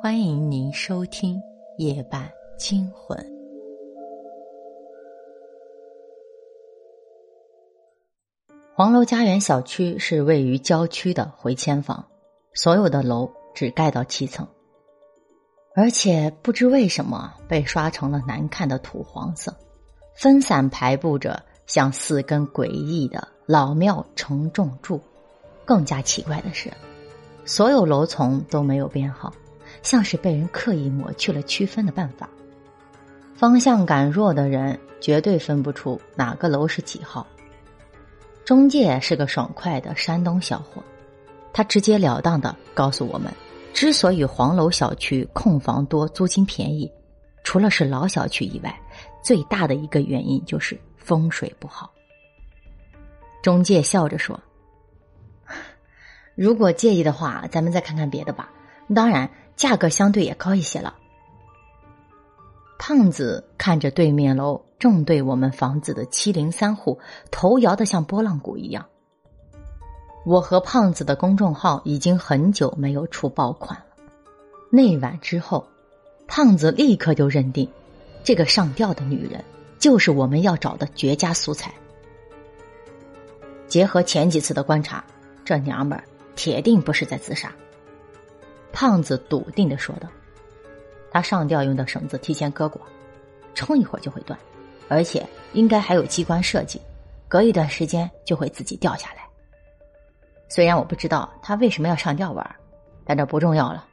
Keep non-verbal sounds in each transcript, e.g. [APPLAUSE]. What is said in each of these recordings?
欢迎您收听《夜半惊魂》。黄楼家园小区是位于郊区的回迁房，所有的楼只盖到七层，而且不知为什么被刷成了难看的土黄色，分散排布着像四根诡异的老庙承重柱。更加奇怪的是，所有楼层都没有编号。像是被人刻意抹去了区分的办法，方向感弱的人绝对分不出哪个楼是几号。中介是个爽快的山东小伙，他直截了当的告诉我们，之所以黄楼小区空房多、租金便宜，除了是老小区以外，最大的一个原因就是风水不好。中介笑着说：“ [LAUGHS] 如果介意的话，咱们再看看别的吧。当然。”价格相对也高一些了。胖子看着对面楼正对我们房子的七零三户，头摇得像拨浪鼓一样。我和胖子的公众号已经很久没有出爆款了。那晚之后，胖子立刻就认定，这个上吊的女人就是我们要找的绝佳素材。结合前几次的观察，这娘们儿铁定不是在自杀。胖子笃定的说道：“他上吊用的绳子提前割过，撑一会儿就会断，而且应该还有机关设计，隔一段时间就会自己掉下来。虽然我不知道他为什么要上吊玩，但这不重要了。”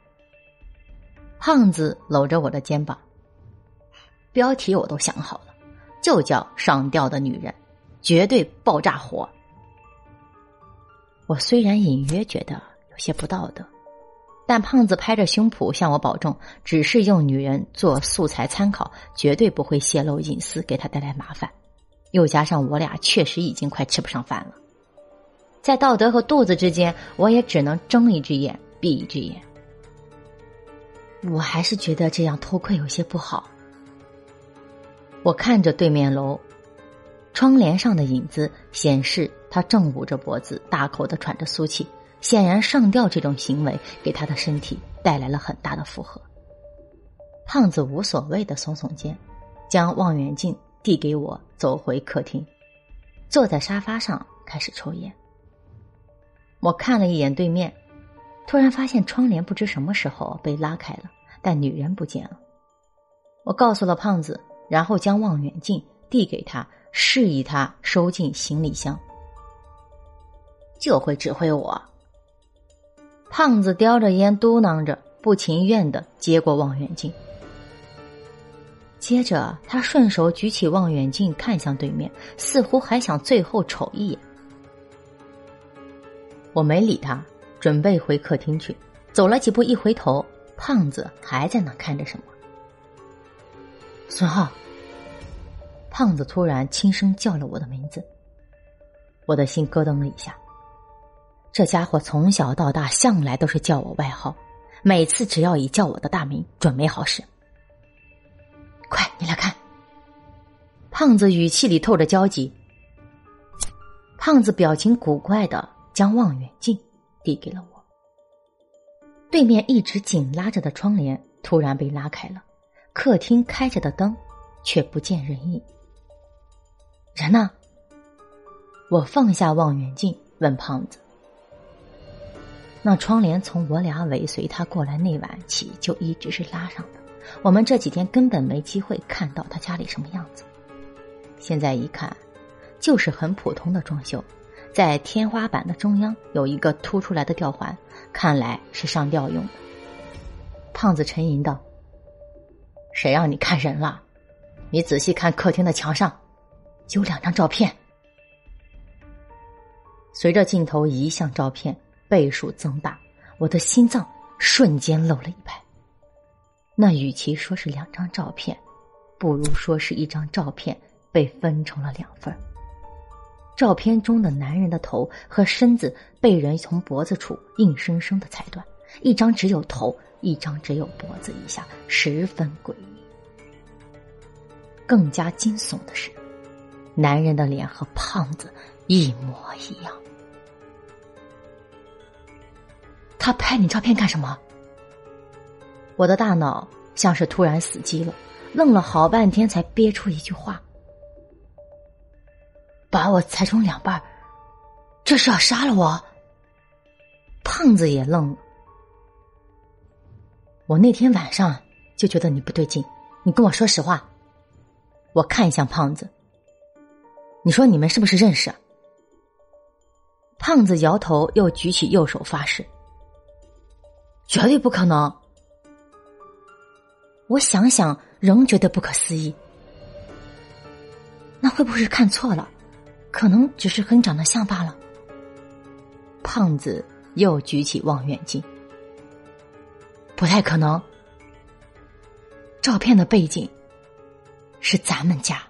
胖子搂着我的肩膀，标题我都想好了，就叫《上吊的女人》，绝对爆炸火。我虽然隐约觉得有些不道德。但胖子拍着胸脯向我保证，只是用女人做素材参考，绝对不会泄露隐私，给他带来麻烦。又加上我俩确实已经快吃不上饭了，在道德和肚子之间，我也只能睁一只眼闭一只眼。我还是觉得这样偷窥有些不好。我看着对面楼，窗帘上的影子显示他正捂着脖子，大口的喘着粗气。显然，上吊这种行为给他的身体带来了很大的负荷。胖子无所谓的耸耸肩，将望远镜递给我，走回客厅，坐在沙发上开始抽烟。我看了一眼对面，突然发现窗帘不知什么时候被拉开了，但女人不见了。我告诉了胖子，然后将望远镜递给他，示意他收进行李箱。就会指挥我。胖子叼着烟，嘟囔着，不情愿的接过望远镜。接着，他顺手举起望远镜，看向对面，似乎还想最后瞅一眼。我没理他，准备回客厅去。走了几步，一回头，胖子还在那看着什么。孙浩，胖子突然轻声叫了我的名字，我的心咯噔了一下。这家伙从小到大向来都是叫我外号，每次只要一叫我的大名，准没好事。快，你来看。胖子语气里透着焦急。胖子表情古怪的将望远镜递给了我。对面一直紧拉着的窗帘突然被拉开了，客厅开着的灯却不见人影。人呢？我放下望远镜，问胖子。那窗帘从我俩尾随他过来那晚起就一直是拉上的，我们这几天根本没机会看到他家里什么样子。现在一看，就是很普通的装修，在天花板的中央有一个凸出来的吊环，看来是上吊用的。胖子沉吟道：“谁让你看人了？你仔细看客厅的墙上，有两张照片。”随着镜头移向照片。倍数增大，我的心脏瞬间漏了一拍。那与其说是两张照片，不如说是一张照片被分成了两份照片中的男人的头和身子被人从脖子处硬生生的裁断，一张只有头，一张只有脖子以下，十分诡异。更加惊悚的是，男人的脸和胖子一模一样。他拍你照片干什么？我的大脑像是突然死机了，愣了好半天才憋出一句话：“把我裁成两半，这是要杀了我？”胖子也愣了。我那天晚上就觉得你不对劲，你跟我说实话。我看向胖子，你说你们是不是认识？胖子摇头，又举起右手发誓：“绝对不可能。”我想想，仍觉得不可思议。那会不会是看错了？可能只是和你长得像罢了。胖子又举起望远镜，不太可能。照片的背景是咱们家。